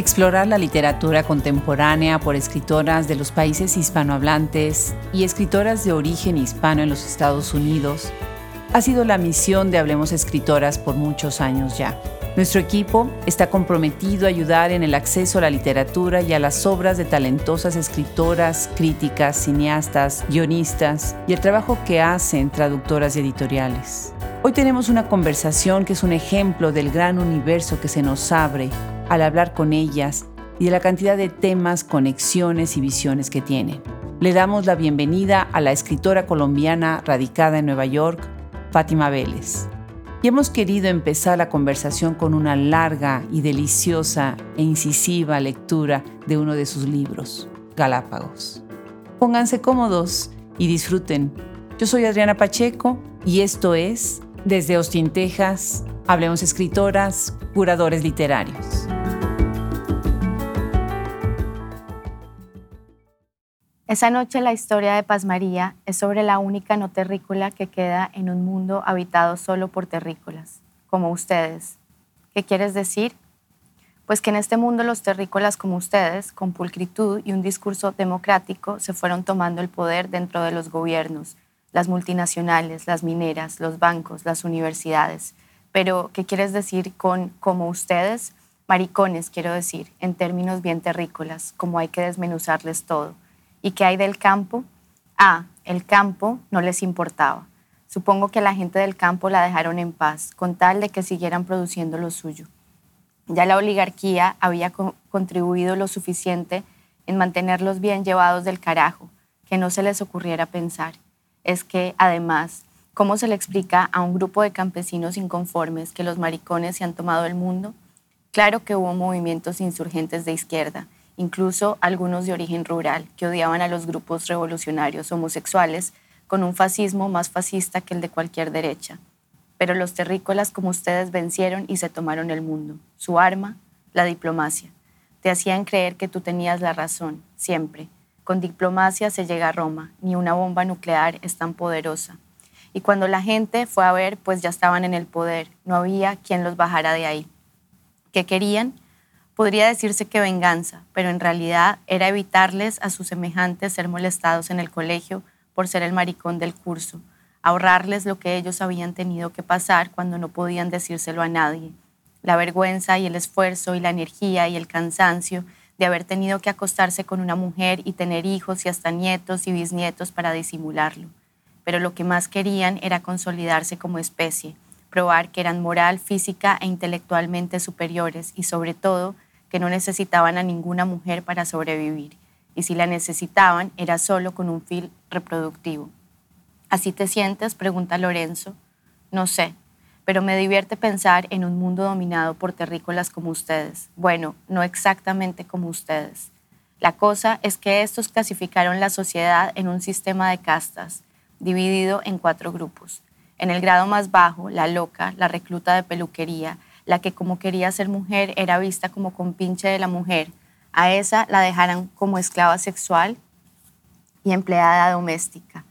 Explorar la literatura contemporánea por escritoras de los países hispanohablantes y escritoras de origen hispano en los Estados Unidos ha sido la misión de Hablemos Escritoras por muchos años ya. Nuestro equipo está comprometido a ayudar en el acceso a la literatura y a las obras de talentosas escritoras, críticas, cineastas, guionistas y el trabajo que hacen traductoras y editoriales. Hoy tenemos una conversación que es un ejemplo del gran universo que se nos abre al hablar con ellas y de la cantidad de temas, conexiones y visiones que tienen. Le damos la bienvenida a la escritora colombiana radicada en Nueva York, Fátima Vélez. Y hemos querido empezar la conversación con una larga y deliciosa e incisiva lectura de uno de sus libros, Galápagos. Pónganse cómodos y disfruten. Yo soy Adriana Pacheco y esto es, desde Austin, Texas, Hablemos Escritoras, Curadores Literarios. Esa noche la historia de Paz María es sobre la única no terrícola que queda en un mundo habitado solo por terrícolas, como ustedes. ¿Qué quieres decir? Pues que en este mundo los terrícolas como ustedes, con pulcritud y un discurso democrático, se fueron tomando el poder dentro de los gobiernos, las multinacionales, las mineras, los bancos, las universidades. Pero, ¿qué quieres decir con como ustedes? Maricones, quiero decir, en términos bien terrícolas, como hay que desmenuzarles todo ¿Y qué hay del campo? Ah, el campo no les importaba. Supongo que la gente del campo la dejaron en paz, con tal de que siguieran produciendo lo suyo. Ya la oligarquía había contribuido lo suficiente en mantenerlos bien llevados del carajo, que no se les ocurriera pensar. Es que, además, ¿cómo se le explica a un grupo de campesinos inconformes que los maricones se han tomado el mundo? Claro que hubo movimientos insurgentes de izquierda, incluso algunos de origen rural, que odiaban a los grupos revolucionarios homosexuales con un fascismo más fascista que el de cualquier derecha. Pero los terrícolas como ustedes vencieron y se tomaron el mundo. Su arma, la diplomacia. Te hacían creer que tú tenías la razón, siempre. Con diplomacia se llega a Roma, ni una bomba nuclear es tan poderosa. Y cuando la gente fue a ver, pues ya estaban en el poder, no había quien los bajara de ahí. ¿Qué querían? Podría decirse que venganza, pero en realidad era evitarles a sus semejantes ser molestados en el colegio por ser el maricón del curso, ahorrarles lo que ellos habían tenido que pasar cuando no podían decírselo a nadie, la vergüenza y el esfuerzo y la energía y el cansancio de haber tenido que acostarse con una mujer y tener hijos y hasta nietos y bisnietos para disimularlo. Pero lo que más querían era consolidarse como especie, probar que eran moral, física e intelectualmente superiores y sobre todo que no necesitaban a ninguna mujer para sobrevivir, y si la necesitaban era solo con un fil reproductivo. ¿Así te sientes? pregunta Lorenzo. No sé, pero me divierte pensar en un mundo dominado por terrícolas como ustedes. Bueno, no exactamente como ustedes. La cosa es que estos clasificaron la sociedad en un sistema de castas, dividido en cuatro grupos. En el grado más bajo, la loca, la recluta de peluquería, la que como quería ser mujer era vista como compinche de la mujer, a esa la dejaran como esclava sexual y empleada doméstica.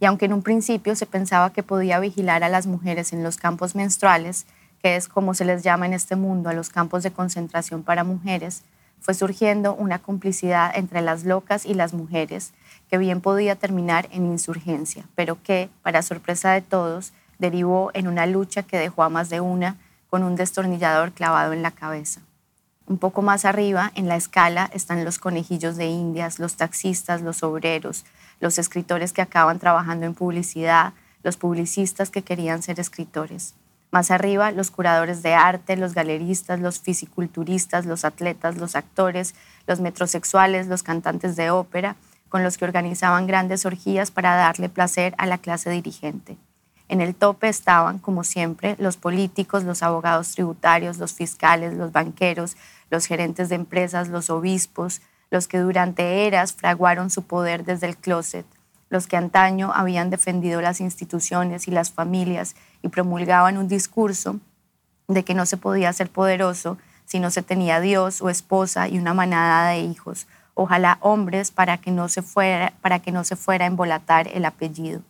Y aunque en un principio se pensaba que podía vigilar a las mujeres en los campos menstruales, que es como se les llama en este mundo a los campos de concentración para mujeres, fue surgiendo una complicidad entre las locas y las mujeres que bien podía terminar en insurgencia, pero que, para sorpresa de todos, derivó en una lucha que dejó a más de una con un destornillador clavado en la cabeza. Un poco más arriba, en la escala, están los conejillos de indias, los taxistas, los obreros, los escritores que acaban trabajando en publicidad, los publicistas que querían ser escritores. Más arriba, los curadores de arte, los galeristas, los fisiculturistas, los atletas, los actores, los metrosexuales, los cantantes de ópera, con los que organizaban grandes orgías para darle placer a la clase dirigente. En el tope estaban, como siempre, los políticos, los abogados tributarios, los fiscales, los banqueros, los gerentes de empresas, los obispos, los que durante eras fraguaron su poder desde el closet, los que antaño habían defendido las instituciones y las familias y promulgaban un discurso de que no se podía ser poderoso si no se tenía Dios o esposa y una manada de hijos, ojalá hombres para que no se fuera, para que no se fuera a embolatar el apellido.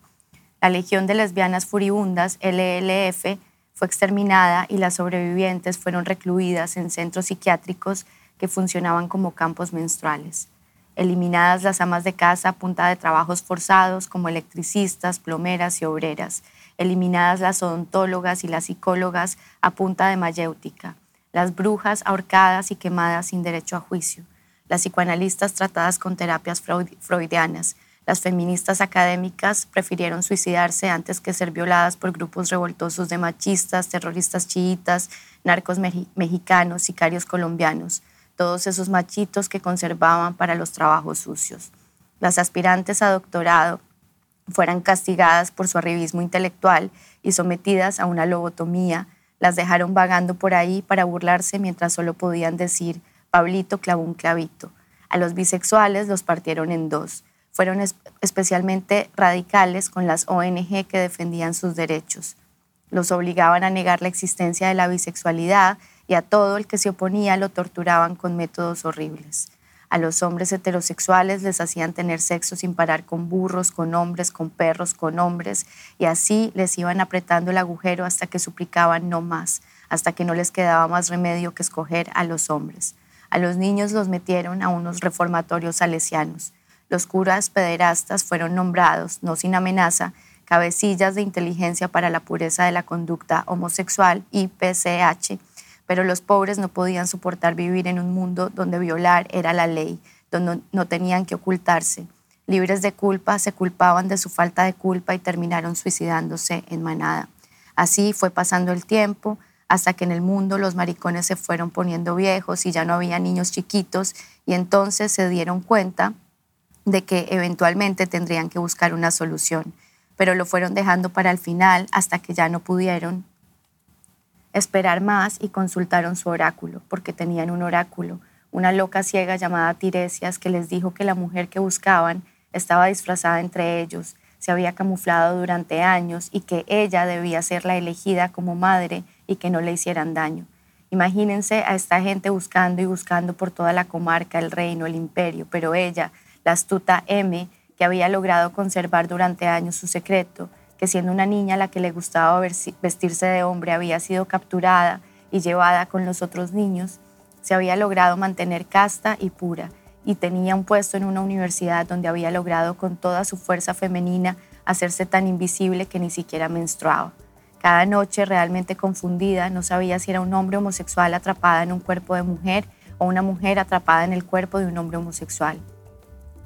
La Legión de Lesbianas Furibundas, LLF, fue exterminada y las sobrevivientes fueron recluidas en centros psiquiátricos que funcionaban como campos menstruales. Eliminadas las amas de casa a punta de trabajos forzados como electricistas, plomeras y obreras. Eliminadas las odontólogas y las psicólogas a punta de mayéutica. Las brujas ahorcadas y quemadas sin derecho a juicio. Las psicoanalistas tratadas con terapias freudianas las feministas académicas prefirieron suicidarse antes que ser violadas por grupos revoltosos de machistas, terroristas chiitas, narcos mexicanos, sicarios colombianos, todos esos machitos que conservaban para los trabajos sucios. Las aspirantes a doctorado fueran castigadas por su arribismo intelectual y sometidas a una lobotomía, las dejaron vagando por ahí para burlarse mientras solo podían decir Pablito clavó un clavito. A los bisexuales los partieron en dos fueron especialmente radicales con las ONG que defendían sus derechos. Los obligaban a negar la existencia de la bisexualidad y a todo el que se oponía lo torturaban con métodos horribles. A los hombres heterosexuales les hacían tener sexo sin parar con burros, con hombres, con perros, con hombres, y así les iban apretando el agujero hasta que suplicaban no más, hasta que no les quedaba más remedio que escoger a los hombres. A los niños los metieron a unos reformatorios salesianos los curas pederastas fueron nombrados, no sin amenaza, cabecillas de inteligencia para la pureza de la conducta homosexual, IPCH, pero los pobres no podían soportar vivir en un mundo donde violar era la ley, donde no tenían que ocultarse. Libres de culpa, se culpaban de su falta de culpa y terminaron suicidándose en manada. Así fue pasando el tiempo hasta que en el mundo los maricones se fueron poniendo viejos y ya no había niños chiquitos y entonces se dieron cuenta de que eventualmente tendrían que buscar una solución, pero lo fueron dejando para el final hasta que ya no pudieron esperar más y consultaron su oráculo, porque tenían un oráculo, una loca ciega llamada Tiresias que les dijo que la mujer que buscaban estaba disfrazada entre ellos, se había camuflado durante años y que ella debía ser la elegida como madre y que no le hicieran daño. Imagínense a esta gente buscando y buscando por toda la comarca, el reino, el imperio, pero ella, la astuta M, que había logrado conservar durante años su secreto, que siendo una niña a la que le gustaba vestirse de hombre había sido capturada y llevada con los otros niños, se había logrado mantener casta y pura y tenía un puesto en una universidad donde había logrado con toda su fuerza femenina hacerse tan invisible que ni siquiera menstruaba. Cada noche, realmente confundida, no sabía si era un hombre homosexual atrapada en un cuerpo de mujer o una mujer atrapada en el cuerpo de un hombre homosexual.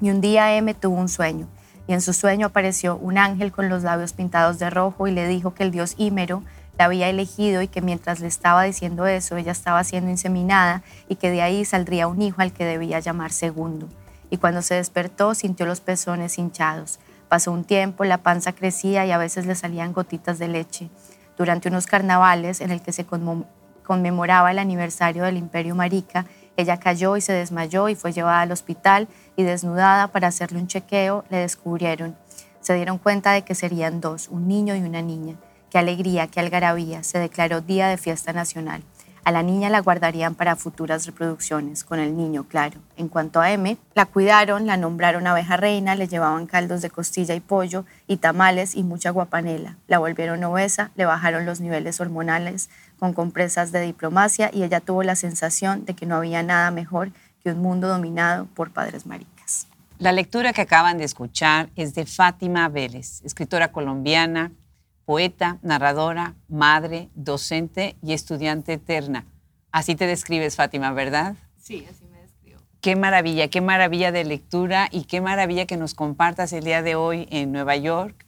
Y un día M tuvo un sueño, y en su sueño apareció un ángel con los labios pintados de rojo y le dijo que el dios Ímero la había elegido y que mientras le estaba diciendo eso, ella estaba siendo inseminada y que de ahí saldría un hijo al que debía llamar segundo. Y cuando se despertó sintió los pezones hinchados. Pasó un tiempo, la panza crecía y a veces le salían gotitas de leche. Durante unos carnavales en el que se conmemoraba el aniversario del Imperio Marica, ella cayó y se desmayó y fue llevada al hospital y desnudada para hacerle un chequeo, le descubrieron. Se dieron cuenta de que serían dos, un niño y una niña. Qué alegría, qué algarabía. Se declaró día de fiesta nacional. A la niña la guardarían para futuras reproducciones, con el niño, claro. En cuanto a M, la cuidaron, la nombraron abeja reina, le llevaban caldos de costilla y pollo y tamales y mucha guapanela. La volvieron obesa, le bajaron los niveles hormonales con compresas de diplomacia y ella tuvo la sensación de que no había nada mejor que un mundo dominado por padres maricas. La lectura que acaban de escuchar es de Fátima Vélez, escritora colombiana, poeta, narradora, madre, docente y estudiante eterna. Así te describes, Fátima, ¿verdad? Sí, así me describo. Qué maravilla, qué maravilla de lectura y qué maravilla que nos compartas el día de hoy en Nueva York,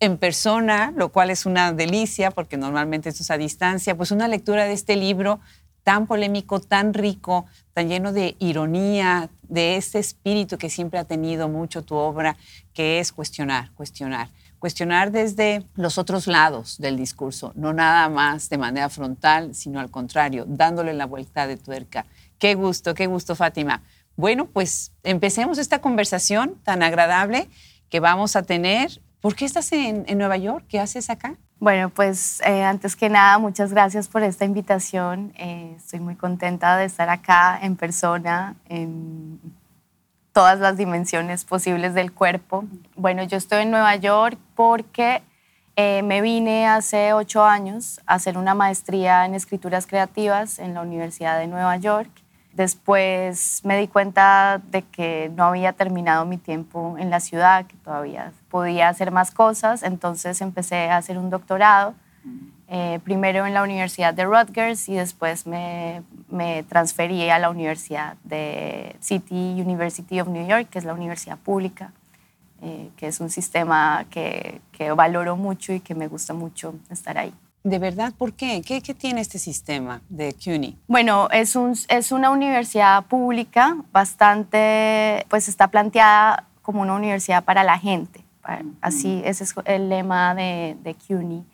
en persona, lo cual es una delicia porque normalmente esto es a distancia, pues una lectura de este libro tan polémico, tan rico, tan lleno de ironía, de este espíritu que siempre ha tenido mucho tu obra, que es cuestionar, cuestionar cuestionar desde los otros lados del discurso, no nada más de manera frontal, sino al contrario, dándole la vuelta de tuerca. Qué gusto, qué gusto, Fátima. Bueno, pues empecemos esta conversación tan agradable que vamos a tener. ¿Por qué estás en, Nueva York? ¿Qué haces acá? Bueno, pues eh, antes que nada, muchas gracias por esta invitación. Eh, estoy muy contenta de estar acá en persona, en todas las dimensiones posibles del cuerpo. Bueno, yo estoy en Nueva York porque eh, me vine hace ocho años a hacer una maestría en escrituras creativas en la Universidad de Nueva York. Después me di cuenta de que no había terminado mi tiempo en la ciudad, que todavía podía hacer más cosas, entonces empecé a hacer un doctorado, eh, primero en la Universidad de Rutgers y después me, me, transferí a la Universidad de City University of New York, que es la universidad pública, eh, que es un sistema que, que valoro mucho y que me gusta mucho estar ahí. ¿De verdad? ¿Por qué? ¿Qué, qué tiene este sistema de CUNY? Bueno, es, un, es una universidad pública bastante, pues está planteada como una universidad para la gente. Así, ese es el lema de, de CUNY.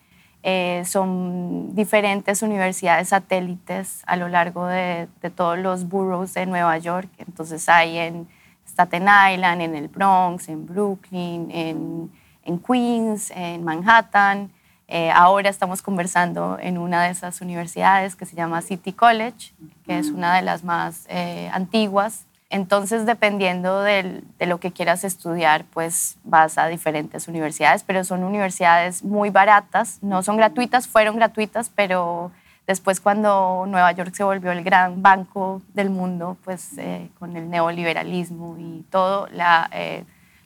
Eh, son diferentes universidades satélites a lo largo de, de, todos los boroughs de Nueva York. Entonces hay en Staten Island, en el Bronx, en Brooklyn, en, en Queens, en Manhattan. Eh, ahora estamos conversando en una de esas universidades que se llama City College, que es una de las más eh, antiguas. Entonces, dependiendo de lo que quieras estudiar, pues vas a diferentes universidades, pero son universidades muy baratas, no son gratuitas, fueron gratuitas, pero después cuando Nueva York se volvió el gran banco del mundo, pues eh, con el neoliberalismo y todo, la,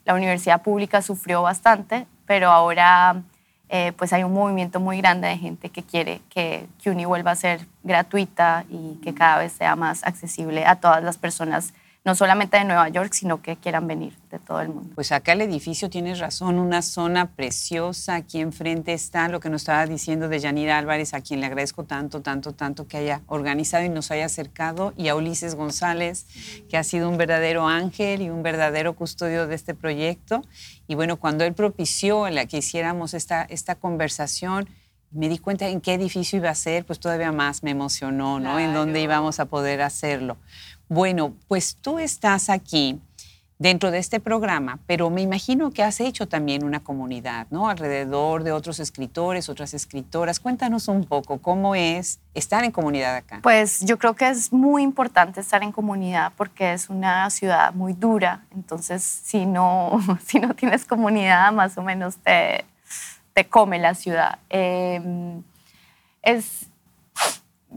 la universidad pública sufrió bastante, pero ahora eh, pues hay un movimiento muy grande de gente que quiere que CUNY vuelva a ser gratuita y que cada vez sea más accesible a todas las personas no solamente de Nueva York, sino que quieran venir de todo el mundo. Pues acá el edificio, tienes razón, una zona preciosa. Aquí enfrente está lo que nos estaba diciendo de Yanira Álvarez, a quien le agradezco tanto, tanto, tanto que haya organizado y nos haya acercado, y a Ulises González, que ha sido un verdadero ángel y un verdadero custodio de este proyecto. Y bueno, cuando él propició la que hiciéramos esta, esta conversación, me di cuenta en qué edificio iba a ser, pues todavía más me emocionó, ¿no? En dónde íbamos a poder hacerlo. Bueno, pues tú estás aquí dentro de este programa, pero me imagino que has hecho también una comunidad, ¿no? Alrededor de otros escritores, otras escritoras. Cuéntanos un poco cómo es estar en comunidad acá. Pues yo creo que es muy importante estar en comunidad porque es una ciudad muy dura, entonces si no, si no tienes comunidad, más o menos te, te come la ciudad. Em, es,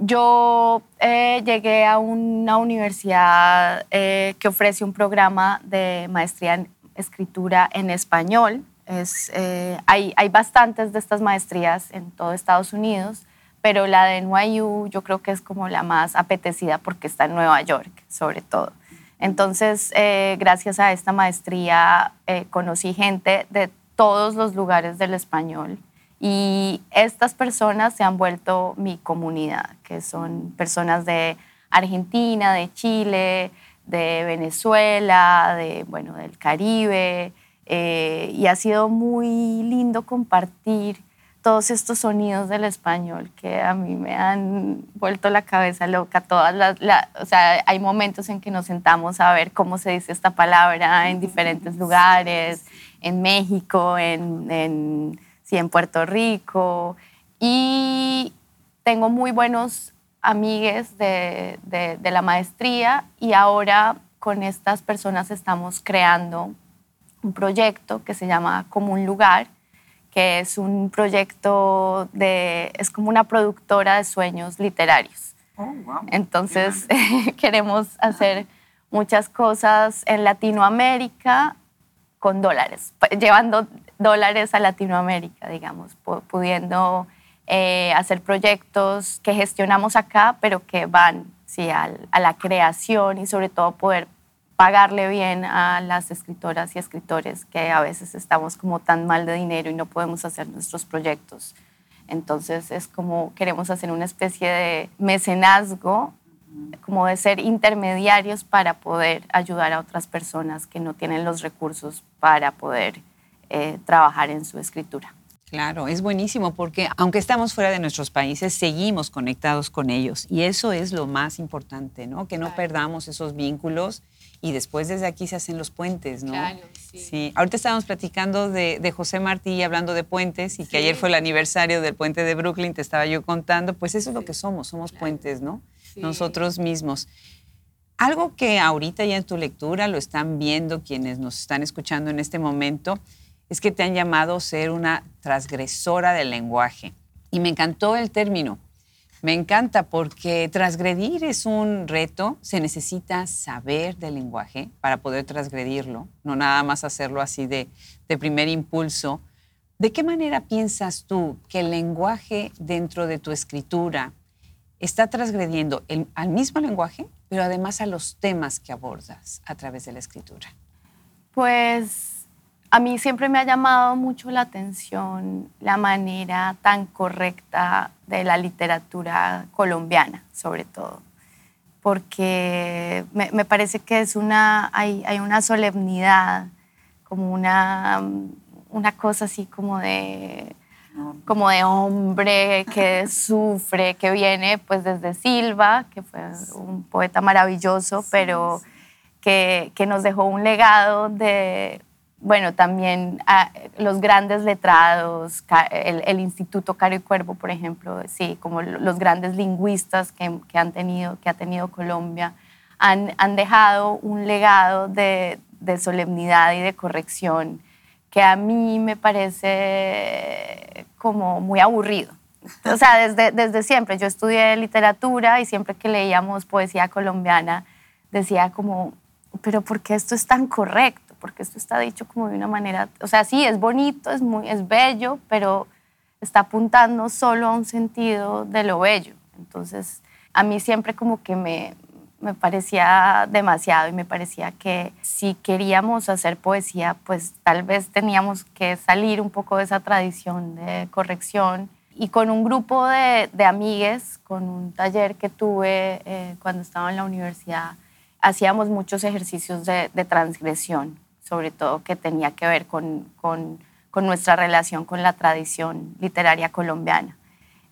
yo eh, llegué a una universidad eh, que ofrece un programa de maestría en escritura en español. Es, eh, hay, hay, bastantes de estas maestrías en todo Estados Unidos, pero la de NYU yo creo que es como la más apetecida porque está en Nueva York, sobre todo. Entonces, gracias a esta maestría conocí gente de todos los lugares del español y estas personas se han vuelto mi comunidad, que son personas de Argentina, de Chile, de Venezuela, de, bueno, del Caribe. Eh, y ha sido muy lindo compartir todos estos sonidos del español que a mí me han vuelto la cabeza loca. Todas las, o sea, hay momentos en que nos sentamos a ver cómo se dice esta palabra en diferentes lugares, en México, en, en sí, en Puerto Rico. Y tengo muy buenos amigues de, de, la maestría y ahora con estas personas estamos creando un proyecto que se llama Como un lugar, que es un proyecto de, es como una productora de sueños literarios. Oh, Entonces queremos hacer muchas cosas en Latinoamérica con dólares, llevando dólares a Latinoamérica, digamos, pudiendo eh, hacer proyectos que gestionamos acá, pero que van sí, a, la creación y sobre todo poder pagarle bien a las escritoras y escritores que a veces estamos como tan mal de dinero y no podemos hacer nuestros proyectos. Entonces es como queremos hacer una especie de mecenazgo como de ser intermediarios para poder ayudar a otras personas que no tienen los recursos para poder eh, trabajar en su escritura. Claro, es buenísimo porque aunque estamos fuera de nuestros países, seguimos conectados con ellos y eso es lo más importante, ¿no? Que no perdamos esos vínculos y después desde aquí se hacen los puentes, ¿no? Claro, sí. sí. Ahorita estábamos platicando de, de, José Martí hablando de puentes y que ayer fue el aniversario del puente de Brooklyn, te estaba yo contando, pues eso es lo que somos, somos puentes, ¿no? nosotros mismos. Algo que ahorita ya en tu lectura lo están viendo quienes nos están escuchando en este momento es que te han llamado ser una transgresora del lenguaje. Y me encantó el término, Me encanta porque transgredir es un reto, se necesita saber del lenguaje para poder transgredirlo, no nada más hacerlo así de, primer impulso. ¿De qué manera piensas tú que el lenguaje dentro de tu escritura está transgrediendo al mismo lenguaje, pero además a los temas que abordas a través de la escritura? Pues a mí siempre me ha llamado mucho la atención la manera tan correcta de la literatura colombiana, sobre todo, porque me, parece que es una, hay, una solemnidad, como una, una cosa así como de, como de hombre que sufre, que viene pues desde Silva, que fue un poeta maravilloso, pero que, que nos dejó un legado de bueno, también ah, los grandes letrados, el, Instituto Caro y Cuervo, por ejemplo, sí, como los grandes lingüistas que, han tenido, que ha tenido Colombia, han, dejado un legado de, solemnidad y de corrección que a mí me parece como muy aburrido. O sea, desde, desde siempre, yo estudié literatura y siempre que leíamos poesía colombiana decía como, pero ¿por qué esto es tan correcto? Porque esto está dicho como de una manera, o sea, sí, es bonito, es, muy, es bello, pero está apuntando solo a un sentido de lo bello. Entonces, a mí siempre como que me, me parecía demasiado y me parecía que si queríamos hacer poesía, pues tal vez teníamos que salir un poco de esa tradición de corrección. Y con un grupo de, de amigues, con un taller que tuve eh, cuando estaba en la universidad, hacíamos muchos ejercicios de, de transgresión sobre todo que tenía que ver con, con, con nuestra relación con la tradición literaria colombiana.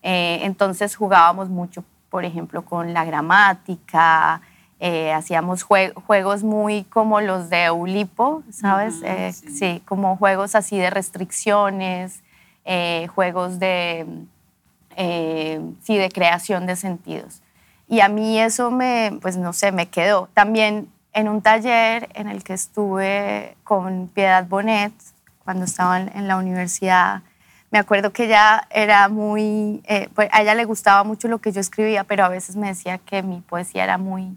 Eh, entonces jugábamos mucho, por ejemplo, con la gramática, eh, hacíamos juegos muy como los de Ulipo, ¿sabes? Eh, sí. como juegos así de restricciones, juegos de, sí, de creación de sentidos. Y a mí eso me, pues no sé, me quedó. También en un taller en el que estuve con Piedad Bonet cuando estaba en la universidad. Me acuerdo que ella era muy, eh, pues a ella le gustaba mucho lo que yo escribía, pero a veces me decía que mi poesía era muy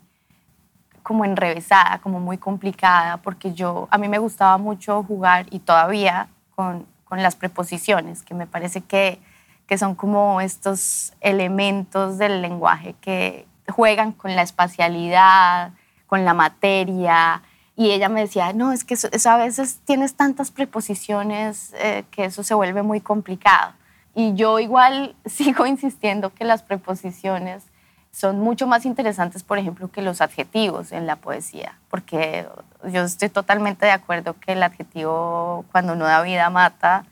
como enrevesada, como muy complicada, porque yo, a mí me gustaba mucho jugar y todavía con, con las preposiciones, que me parece que, que son como estos elementos del lenguaje que juegan con la espacialidad, con la materia. Y ella me decía, no, es que a veces tienes tantas preposiciones eh, que eso se vuelve muy complicado. Y yo igual sigo insistiendo que las preposiciones son mucho más interesantes, por ejemplo, que los adjetivos en la poesía, porque yo estoy totalmente de acuerdo que el adjetivo cuando no da vida mata.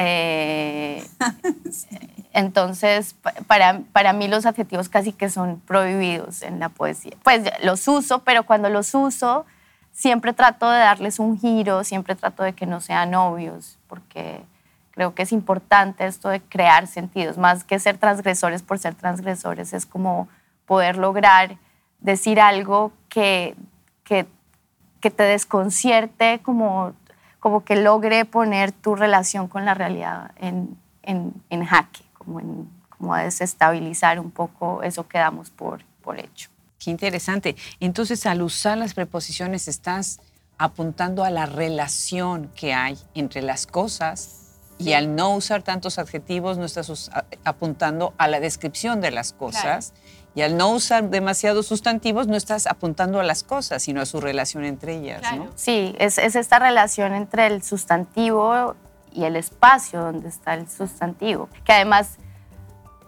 Eh, Entonces, para, para mí los adjetivos casi que son prohibidos en la poesía. Pues los uso, pero cuando los uso, siempre trato de darles un giro, siempre trato de que no sean obvios, porque creo que es importante esto de crear sentidos, más que ser transgresores por ser transgresores, es como poder lograr decir algo que, que, que te desconcierte, como, como que logre poner tu relación con la realidad en, en, en jaque como, a desestabilizar un poco eso que damos por, por hecho. Qué interesante. Entonces, al usar las preposiciones, estás apuntando a la relación que hay entre las cosas y al no usar tantos adjetivos, no estás apuntando a la descripción de las cosas. Y al no usar demasiados sustantivos, no estás apuntando a las cosas, sino a su relación entre ellas. ¿no? Sí, es, es, esta relación entre el sustantivo y el espacio donde está el sustantivo, que además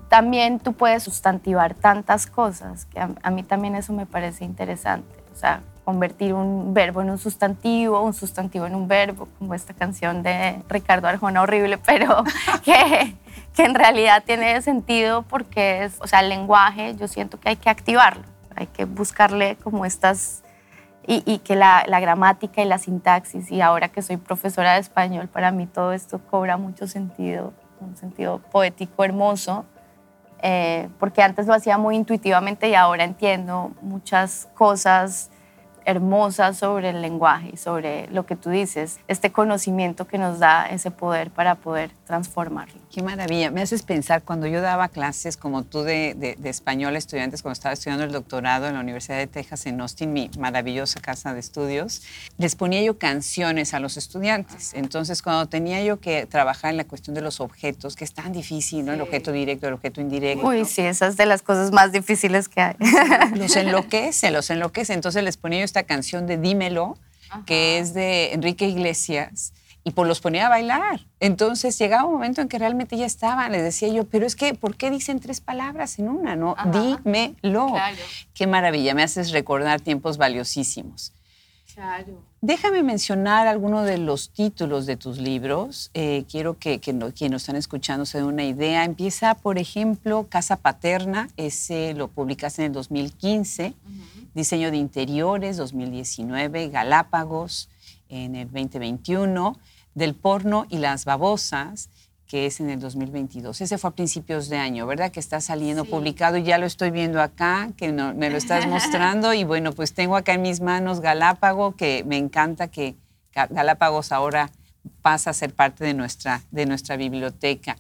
también tú puedes sustantivar tantas cosas, que a, mí también eso me parece interesante, o sea, convertir un verbo en un sustantivo, un sustantivo en un verbo, como esta canción de Ricardo Arjona horrible, pero que, que en realidad tiene sentido porque es, o sea, el lenguaje yo siento que hay que activarlo, hay que buscarle como estas y, que la, gramática y la sintaxis, y ahora que soy profesora de español, para mí todo esto cobra mucho sentido, un sentido poético hermoso, eh, porque antes lo hacía muy intuitivamente y ahora entiendo muchas cosas hermosa sobre el lenguaje y sobre lo que tú dices, este conocimiento que nos da ese poder para poder transformarlo. Qué maravilla. Me haces pensar, cuando yo daba clases como tú de, español a estudiantes, cuando estaba estudiando el doctorado en la Universidad de Texas en Austin, mi maravillosa casa de estudios, les ponía yo canciones a los estudiantes. Entonces, cuando tenía yo que trabajar en la cuestión de los objetos, que es tan difícil, ¿no? El objeto directo, el objeto indirecto. Uy, sí, esas de las cosas más difíciles que hay. Los enloquece, los enloquece. Entonces les ponía yo esta canción de Dímelo, que es de Enrique Iglesias y pues los ponía a bailar. Entonces llegaba un momento en que realmente ya estaban, les decía yo, pero es que, ¿por qué dicen tres palabras en una? No, dímelo. Qué maravilla, me haces recordar tiempos valiosísimos. Claro. Déjame mencionar algunos de los títulos de tus libros. Eh, quiero que, que quienes nos están escuchando se den una idea. Empieza, por ejemplo, Casa Paterna, ese lo publicaste en el 2015. Diseño de Interiores, 2019. Galápagos, en el 2021 del porno y las babosas, que es en el 2022. Ese fue a principios de año, ¿verdad? Que está saliendo publicado y ya lo estoy viendo acá, que me lo estás mostrando. y bueno, pues tengo acá en mis manos Galápago, que me encanta que Galápagos ahora pasa a ser parte de nuestra, de nuestra biblioteca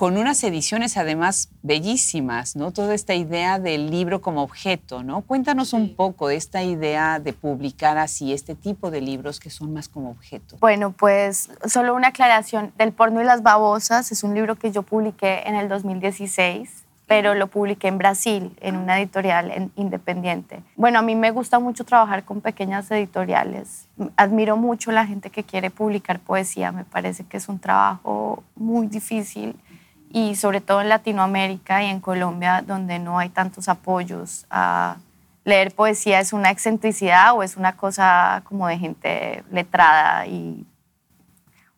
con unas ediciones además bellísimas, ¿no? Toda esta idea del libro como objeto, ¿no? Cuéntanos un poco de esta idea de publicar así este tipo de libros que son más como objeto. Bueno, pues solo una aclaración. Del porno y las babosas es un libro que yo publiqué en el 2016 pero lo publiqué en Brasil, en una editorial independiente. Bueno, a mí me gusta mucho trabajar con pequeñas editoriales. Admiro mucho la gente que quiere publicar poesía. Me parece que es un trabajo muy difícil y sobre todo en Latinoamérica y en Colombia, donde no hay tantos apoyos a leer poesía, es una excentricidad o es una cosa como de gente letrada y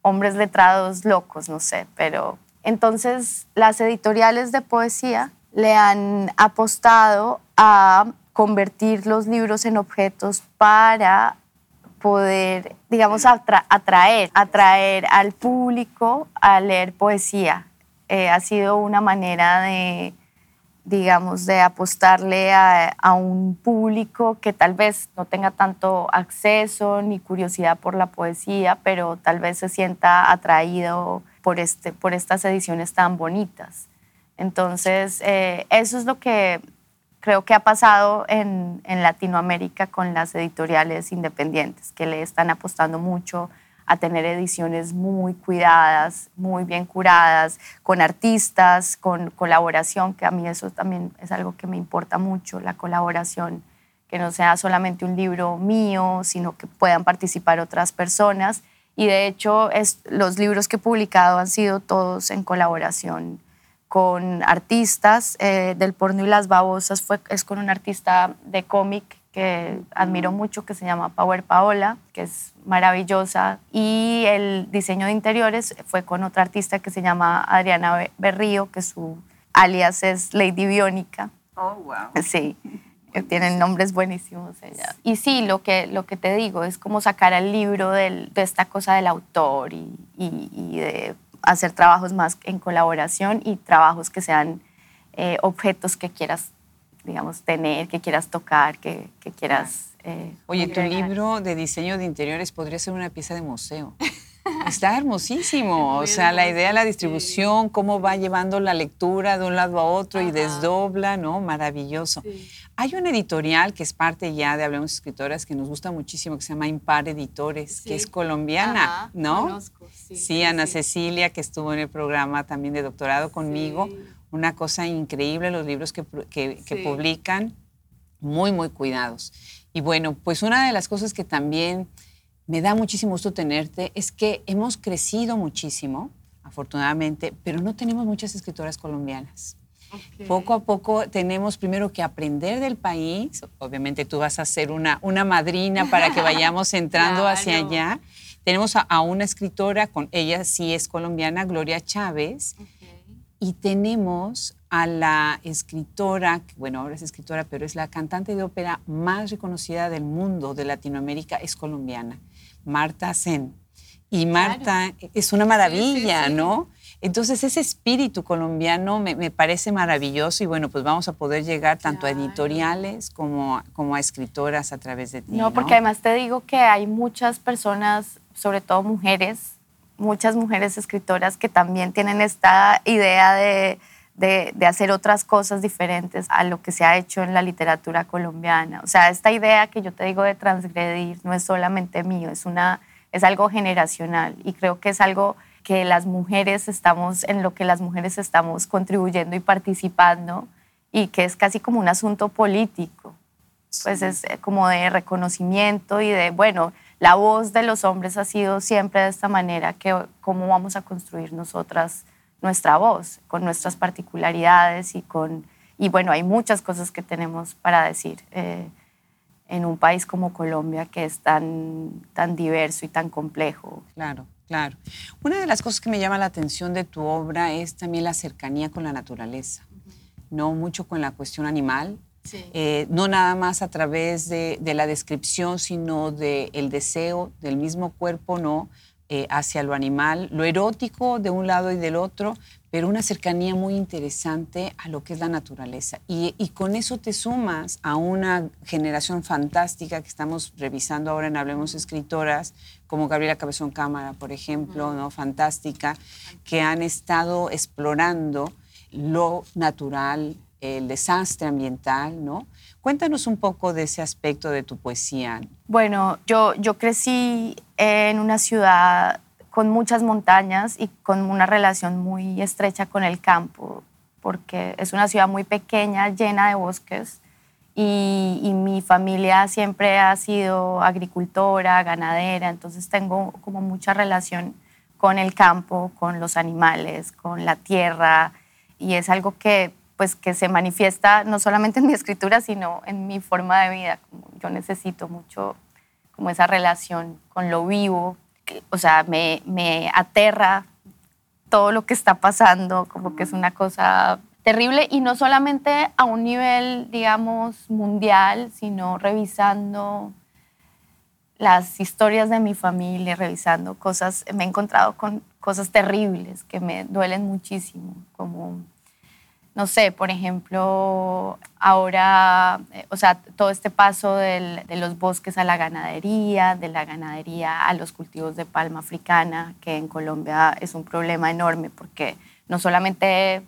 hombres letrados locos, no sé, pero entonces las editoriales de poesía le han apostado a convertir los libros en objetos para poder, digamos, atraer, atraer al público a leer poesía eh, ha sido una manera de, digamos, de apostarle a, un público que tal vez no tenga tanto acceso ni curiosidad por la poesía, pero tal vez se sienta atraído por, este, por estas ediciones tan bonitas. Entonces, eh, eso es lo que creo que ha pasado en, en Latinoamérica con las editoriales independientes, que le están apostando mucho a tener ediciones muy cuidadas, muy bien curadas, con artistas, con colaboración, que a mí eso también es algo que me importa mucho, la colaboración, que no sea solamente un libro mío, sino que puedan participar otras personas. Y de hecho, los libros que he publicado han sido todos en colaboración con artistas. Eh, del porno y las babosas fue, es con un artista de cómic que admiro mucho, que se llama Power Paola, que es maravillosa. Y el diseño de interiores fue con otra artista que se llama Adriana Berrío, que su alias es Lady Biónica. Oh, wow. Sí, tienen nombres buenísimos ella. Y sí, lo que, lo que te digo es como sacar al libro de esta cosa del autor y, y, de hacer trabajos más en colaboración y trabajos que sean eh, objetos que quieras digamos, tener, que quieras tocar, que, que quieras... Eh, Oye, tu libro de diseño de interiores podría ser una pieza de museo. Está hermosísimo, o sea, la idea de la distribución, cómo va llevando la lectura de un lado a otro y desdobla, ¿no? Maravilloso. Hay una editorial que es parte ya de Hablemos Escritoras que nos gusta muchísimo, que se llama Impar Editores, que es colombiana, ¿no? Conozco, sí, Ana Cecilia, que estuvo en el programa también de doctorado conmigo una cosa increíble los libros que, publican, muy, muy cuidados. Y bueno, pues una de las cosas que también me da muchísimo gusto tenerte es que hemos crecido muchísimo, afortunadamente, pero no tenemos muchas escritoras colombianas. Poco a poco tenemos primero que aprender del país. Obviamente tú vas a ser una, una madrina para que vayamos entrando hacia allá. Tenemos a, una escritora, con ella sí es colombiana, Gloria Chávez, y tenemos a la escritora, bueno, ahora es escritora, pero es la cantante de ópera más reconocida del mundo, de Latinoamérica, es colombiana, Marta Zen. Y Marta es una maravilla, ¿no? Entonces ese espíritu colombiano me, parece maravilloso y bueno, pues vamos a poder llegar tanto a editoriales como, como a escritoras a través de ti. No, porque además te digo que hay muchas personas, sobre todo mujeres, muchas mujeres escritoras que también tienen esta idea de, de, hacer otras cosas diferentes a lo que se ha hecho en la literatura colombiana. O sea, esta idea que yo te digo de transgredir no es solamente mío, es, una, es algo generacional y creo que es algo que las mujeres estamos, en lo que las mujeres estamos contribuyendo y participando y que es casi como un asunto político. Pues es como de reconocimiento y de, bueno, la voz de los hombres ha sido siempre de esta manera, que cómo vamos a construir nosotras nuestra voz, con nuestras particularidades y con... Y bueno, hay muchas cosas que tenemos para decir eh, en un país como Colombia que es tan, tan diverso y tan complejo. Claro, claro. Una de las cosas que me llama la atención de tu obra es también la cercanía con la naturaleza, no mucho con la cuestión animal, eh, no nada más a través de, la descripción, sino del el deseo del mismo cuerpo, ¿no? Eh, hacia lo animal, lo erótico de un lado y del otro, pero una cercanía muy interesante a lo que es la naturaleza. Y, con eso te sumas a una generación fantástica que estamos revisando ahora en Hablemos Escritoras, como Gabriela Cabezón Cámara, por ejemplo, ¿no? fantástica, que han estado explorando lo natural, el desastre ambiental, ¿no? Cuéntanos un poco de ese aspecto de tu poesía. Bueno, yo, yo crecí en una ciudad con muchas montañas y con una relación muy estrecha con el campo, porque es una ciudad muy pequeña, llena de bosques, y, y, mi familia siempre ha sido agricultora, ganadera, entonces tengo como mucha relación con el campo, con los animales, con la tierra, y es algo que pues que se manifiesta no solamente en mi escritura, sino en mi forma de vida. Yo necesito mucho como esa relación con lo vivo, o sea, me, me aterra todo lo que está pasando, como que es una cosa terrible y no solamente a un nivel, digamos, mundial, sino revisando las historias de mi familia, revisando cosas, me he encontrado con cosas terribles que me duelen muchísimo, como no sé, por ejemplo, ahora, eh, o sea, todo este paso de los bosques a la ganadería, de la ganadería a los cultivos de palma africana, que en Colombia es un problema enorme porque no solamente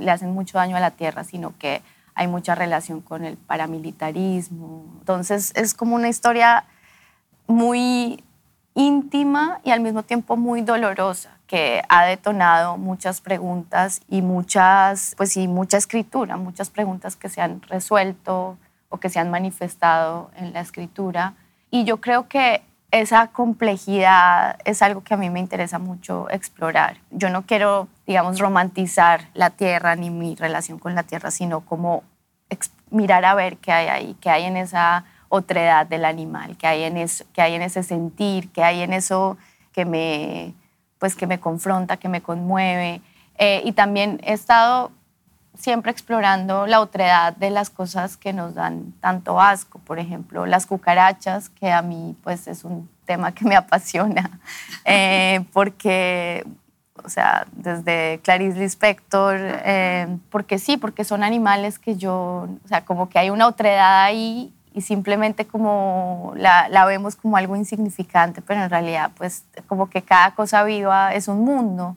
le hacen mucho daño a la tierra, sino que hay mucha relación con el paramilitarismo. Entonces es como una historia muy íntima y al mismo tiempo muy dolorosa que ha detonado muchas preguntas y muchas, pues sí, mucha escritura, muchas preguntas que se han resuelto o que se han manifestado en la escritura. Y yo creo que esa complejidad es algo que a mí me interesa mucho explorar. Yo no quiero, digamos, romantizar la tierra ni mi relación con la tierra, sino como mirar a ver qué hay ahí, qué hay en esa otredad del animal, qué hay en, eso, qué hay en ese sentir, qué hay en eso que me pues que me confronta, que me conmueve. Eh, y también he estado siempre explorando la otredad de las cosas que nos dan tanto asco. Por ejemplo, las cucarachas, que a mí pues es un tema que me apasiona, eh, porque, o sea, desde Clarice Lispector, eh, porque sí, porque son animales que yo, o sea, como que hay una otredad ahí y simplemente como la, la, vemos como algo insignificante, pero en realidad pues como que cada cosa viva es un mundo.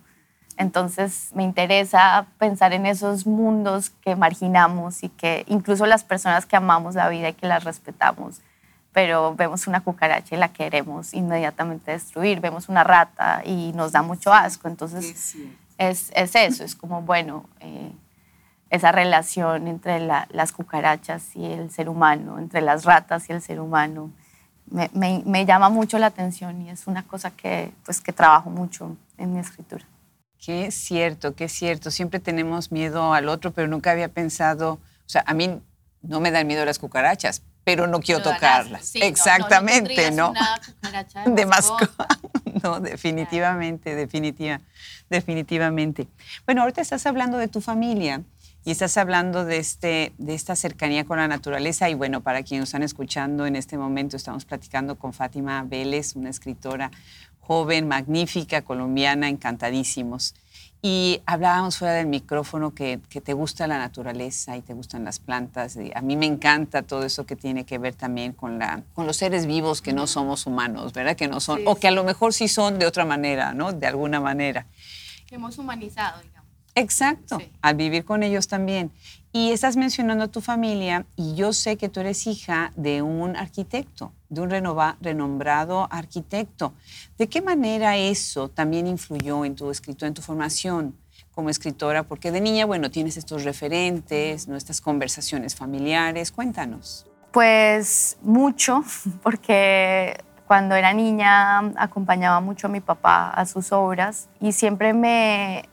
Entonces me interesa pensar en esos mundos que marginamos y que incluso las personas que amamos la vida y que la respetamos, pero vemos una cucaracha y la queremos inmediatamente destruir, vemos una rata y nos da mucho asco. Entonces es, es, eso, es como, bueno, eh, esa relación entre las cucarachas y el ser humano, entre las ratas y el ser humano. Me, me, llama mucho la atención y es una cosa que, pues, que trabajo mucho en mi escritura. Qué cierto, qué cierto. Siempre tenemos miedo al otro, pero nunca había pensado, o sea, a mí no me dan miedo las cucarachas, pero no quiero tocarlas. Exactamente, ¿no? no, de mascota. no, definitivamente, definitiva, definitivamente. Bueno, ahorita estás hablando de tu familia y estás hablando de, este, de esta cercanía con la naturaleza. Y bueno, para quienes nos están escuchando en este momento, estamos platicando con Fátima Vélez, una escritora joven, magnífica, colombiana, encantadísimos. Y hablábamos fuera del micrófono que, que, te gusta la naturaleza y te gustan las plantas. a mí me encanta todo eso que tiene que ver también con, la, con los seres vivos que no somos humanos, ¿verdad? Que no son, o que a lo mejor sí son de otra manera, ¿no? De alguna manera. Que hemos humanizado, Exacto, al vivir con ellos también. Y estás mencionando a tu familia y yo sé que tú eres hija de un arquitecto, de un renombrado arquitecto. ¿De qué manera eso también influyó en tu escritura, en tu formación como escritora? Porque de niña, bueno, tienes estos referentes, nuestras conversaciones familiares. Cuéntanos. Pues mucho, porque cuando era niña acompañaba mucho a mi papá a sus obras y siempre me...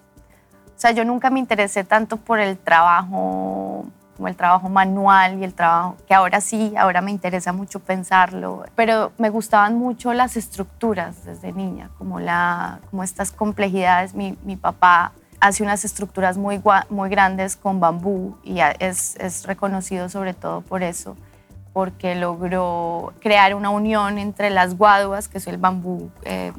Sea, yo nunca me interesé tanto por el trabajo como el trabajo manual y el trabajo que ahora sí, ahora me interesa mucho pensarlo, pero me gustaban mucho las estructuras desde niña, como, la, como estas complejidades. Mi, mi papá hace unas estructuras muy, muy grandes con bambú y es, es reconocido sobre todo por eso, porque logró crear una unión entre las guaduas, que es el bambú, eh,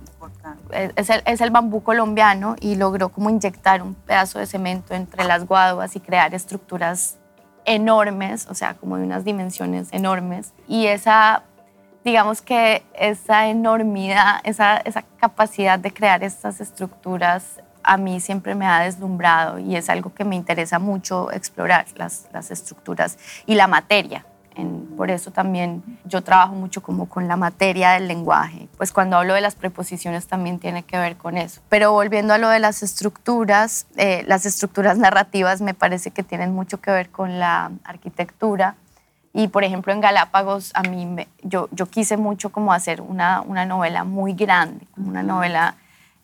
es, el, es el bambú colombiano, y logró como inyectar un pedazo de cemento entre las guaduas y crear estructuras enormes, o sea, como de unas dimensiones enormes. Y esa, digamos que esa enormidad, esa, esa capacidad de crear estas estructuras a mí siempre me ha deslumbrado y es algo que me interesa mucho explorar, las, las estructuras y la materia por eso también yo trabajo mucho como con la materia del lenguaje. Pues cuando hablo de las preposiciones también tiene que ver con eso. Pero volviendo a lo de las estructuras, eh, las estructuras narrativas me parece que tienen mucho que ver con la arquitectura. Y por ejemplo en Galápagos a mí yo, yo quise mucho como hacer una, una novela muy grande, como una novela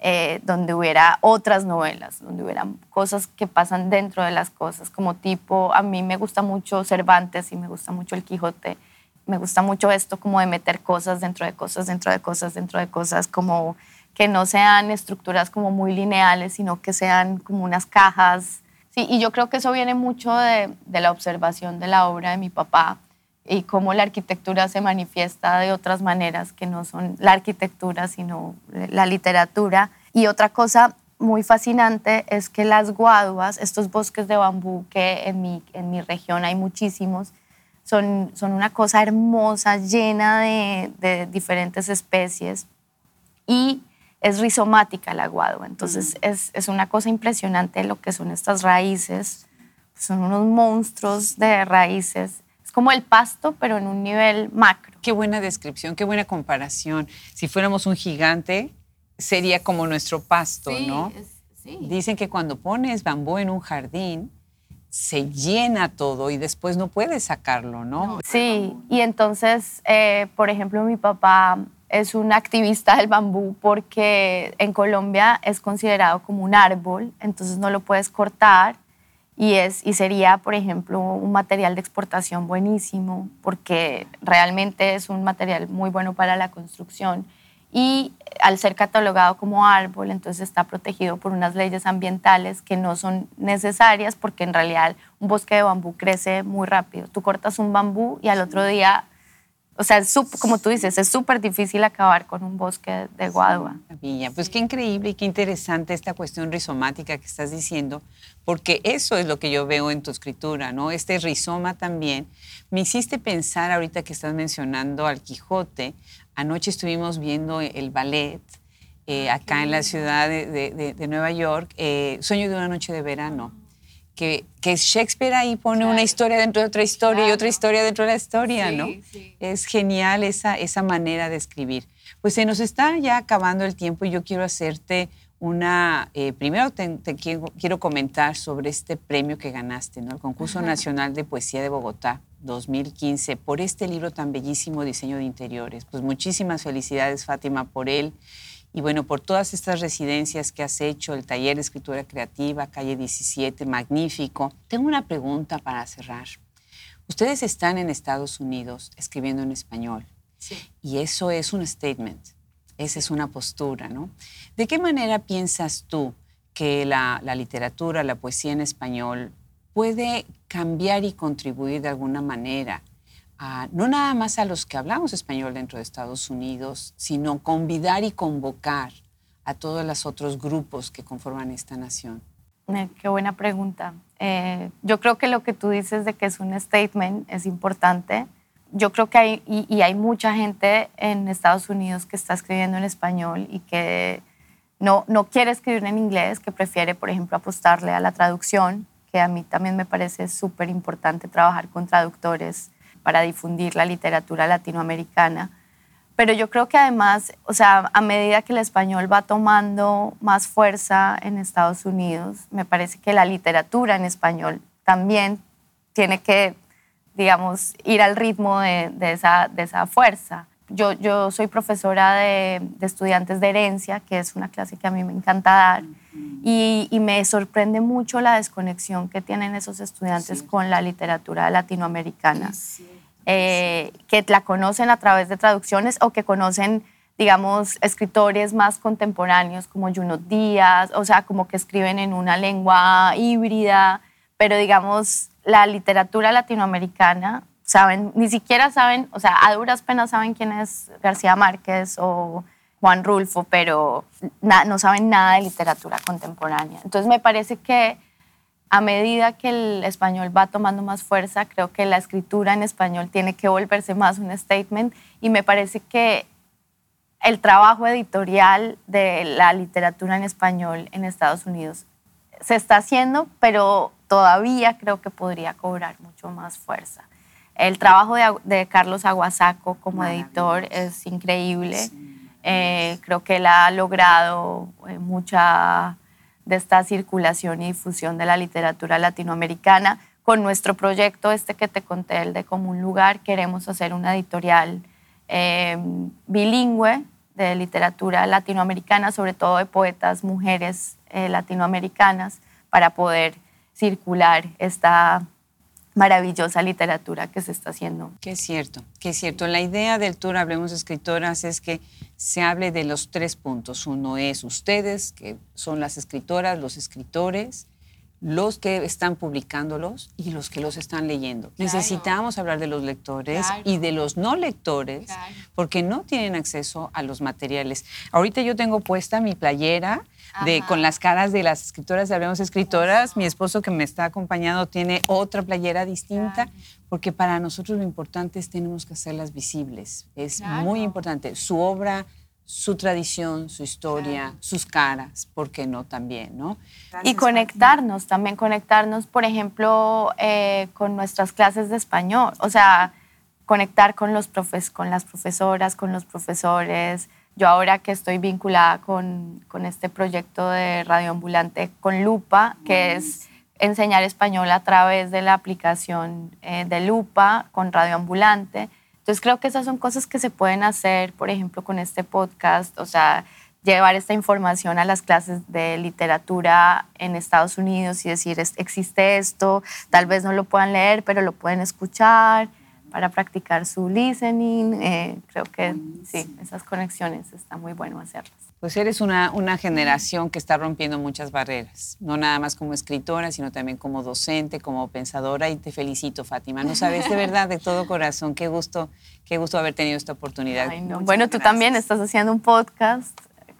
eh, donde hubiera otras novelas, donde hubiera cosas que pasan dentro de las cosas, como tipo, a mí me gusta mucho Cervantes y me gusta mucho El Quijote, me gusta mucho esto como de meter cosas dentro de cosas, dentro de cosas, dentro de cosas, como que no sean estructuras como muy lineales, sino que sean como unas cajas. Sí, y yo creo que eso viene mucho de, de la observación de la obra de mi papá y cómo la arquitectura se manifiesta de otras maneras que no son la arquitectura, sino la literatura. Y otra cosa muy fascinante es que las guaduas, estos bosques de bambú que en mi, en mi región hay muchísimos, son, son una cosa hermosa, llena de, de diferentes especies y es rizomática la guadua. Entonces es, es, una cosa impresionante lo que son estas raíces. Son unos monstruos de raíces es como el pasto, pero en un nivel macro. Qué buena descripción, qué buena comparación. Si fuéramos un gigante, sería como nuestro pasto, ¿no? sí. Dicen que cuando pones bambú en un jardín, se llena todo y después no puedes sacarlo, ¿no? Sí, y entonces, eh, por ejemplo, mi papá es un activista del bambú porque en Colombia es considerado como un árbol, entonces no lo puedes cortar y, es, y sería, por ejemplo, un material de exportación buenísimo porque realmente es un material muy bueno para la construcción y al ser catalogado como árbol, entonces está protegido por unas leyes ambientales que no son necesarias porque en realidad un bosque de bambú crece muy rápido. Tú cortas un bambú y al otro día o sea, como tú dices, es súper difícil acabar con un bosque de guadua. Pues qué increíble y qué interesante esta cuestión rizomática que estás diciendo, porque eso es lo que yo veo en tu escritura, ¿no? Este rizoma también. Me hiciste pensar ahorita que estás mencionando al Quijote. Anoche estuvimos viendo el ballet eh, acá en la ciudad de, Nueva York, eh, Sueño de una noche de verano que, que Shakespeare ahí pone una historia dentro de otra historia y otra historia dentro de la historia, ¿no? Es genial esa, esa manera de escribir. Pues se nos está ya acabando el tiempo y yo quiero hacerte una, eh, primero te, quiero, quiero, comentar sobre este premio que ganaste, ¿no? El Concurso Nacional de Poesía de Bogotá 2015, por este libro tan bellísimo, Diseño de Interiores. Pues muchísimas felicidades, Fátima, por él y bueno, por todas estas residencias que has hecho, el taller de escritura creativa, calle 17, magnífico. Tengo una pregunta para cerrar. Ustedes están en Estados Unidos escribiendo en español. Sí. Y eso es un statement, esa es una postura, ¿no? ¿De qué manera piensas tú que la, la literatura, la poesía en español puede cambiar y contribuir de alguna manera no nada más a los que hablamos español dentro de Estados Unidos, sino convidar y convocar a todos los otros grupos que conforman esta nación? Eh, qué buena pregunta. Eh, yo creo que lo que tú dices de que es un statement es importante. Yo creo que hay, y, hay mucha gente en Estados Unidos que está escribiendo en español y que no, no quiere escribir en inglés, que prefiere, por ejemplo, apostarle a la traducción, que a mí también me parece súper importante trabajar con traductores para difundir la literatura latinoamericana. Pero yo creo que además, o sea, a medida que el español va tomando más fuerza en Estados Unidos, me parece que la literatura en español también tiene que, digamos, ir al ritmo de, esa, de esa fuerza. Yo, yo soy profesora de, estudiantes de herencia, que es una clase que a mí me encanta dar, y, me sorprende mucho la desconexión que tienen esos estudiantes con la literatura latinoamericana. Eh, que la conocen a través de traducciones o que conocen, digamos, escritores más contemporáneos como Junot Díaz, o sea, como que escriben en una lengua híbrida, pero digamos, la literatura latinoamericana, saben, ni siquiera saben, o sea, a duras penas saben quién es García Márquez o Juan Rulfo, pero no saben nada de literatura contemporánea. Entonces me parece que a medida que el español va tomando más fuerza, creo que la escritura en español tiene que volverse más un statement y me parece que el trabajo editorial de la literatura en español en Estados Unidos se está haciendo, pero todavía creo que podría cobrar mucho más fuerza. El trabajo de, Carlos Aguasaco como editor es increíble. Eh, creo que él ha logrado eh, mucha de esta circulación y difusión de la literatura latinoamericana. Con nuestro proyecto, este que te conté, el de Común Lugar, queremos hacer una editorial em, bilingüe de literatura latinoamericana, sobre todo de poetas, mujeres eh, latinoamericanas, para poder circular esta maravillosa literatura que se está haciendo. Que es cierto, que es cierto. La idea del tour Hablemos Escritoras es que se hable de los tres puntos. Uno es ustedes, que son las escritoras, los escritores, los que están publicándolos y los que los están leyendo. Necesitamos hablar de los lectores y de los no lectores porque no tienen acceso a los materiales. Ahorita yo tengo puesta mi playera de, con las caras de las escritoras de Hablemos Escritoras. Mi esposo que me está acompañando tiene otra playera distinta porque para nosotros lo importante es tenemos que hacerlas visibles. Es muy importante. Su obra su tradición, su historia, sus caras, ¿por qué no también? ¿no? Y conectarnos, también conectarnos, por ejemplo, eh, con nuestras clases de español, o sea, conectar con, los profes, con las profesoras, con los profesores. Yo ahora que estoy vinculada con, con este proyecto de radioambulante con Lupa, que es enseñar español a través de la aplicación eh, de Lupa con radioambulante entonces creo que esas son cosas que se pueden hacer, por ejemplo, con este podcast, o sea, llevar esta información a las clases de literatura en Estados Unidos y decir, existe esto, tal vez no lo puedan leer, pero lo pueden escuchar para practicar su listening. Eh, creo que sí, esas conexiones está muy bueno hacerlas. Pues eres una, una generación que está rompiendo muchas barreras, no nada más como escritora, sino también como docente, como pensadora, y te felicito, Fátima. No sabes de verdad, de todo corazón, qué gusto, qué gusto haber tenido esta oportunidad. Bueno, tú también estás haciendo un podcast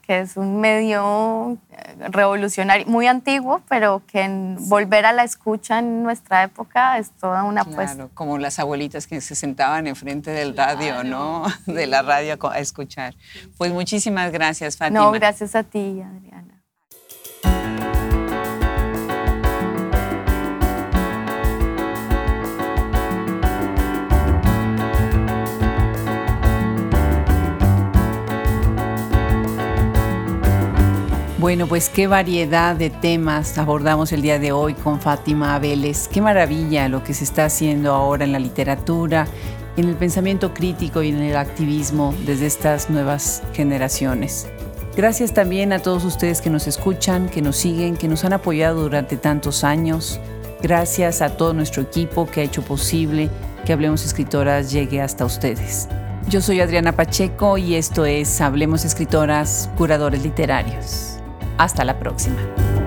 que es un medio eh, revolucionario, muy antiguo, pero que en volver a la escucha en nuestra época es toda una claro, como las abuelitas que se sentaban enfrente del radio, ¿no? De la radio a escuchar. Pues muchísimas gracias, Fátima. No, gracias a ti, Adriana. Bueno, pues qué variedad de temas abordamos el día de hoy con Fátima Vélez. Qué maravilla lo que se está haciendo ahora en la literatura, en el pensamiento crítico y en el activismo desde estas nuevas generaciones. Gracias también a todos ustedes que nos escuchan, que nos siguen, que nos han apoyado durante tantos años. Gracias a todo nuestro equipo que ha hecho posible que Hablemos Escritoras llegue hasta ustedes. Yo soy Adriana Pacheco y esto es Hablemos Escritoras, Curadores Literarios. Hasta la próxima.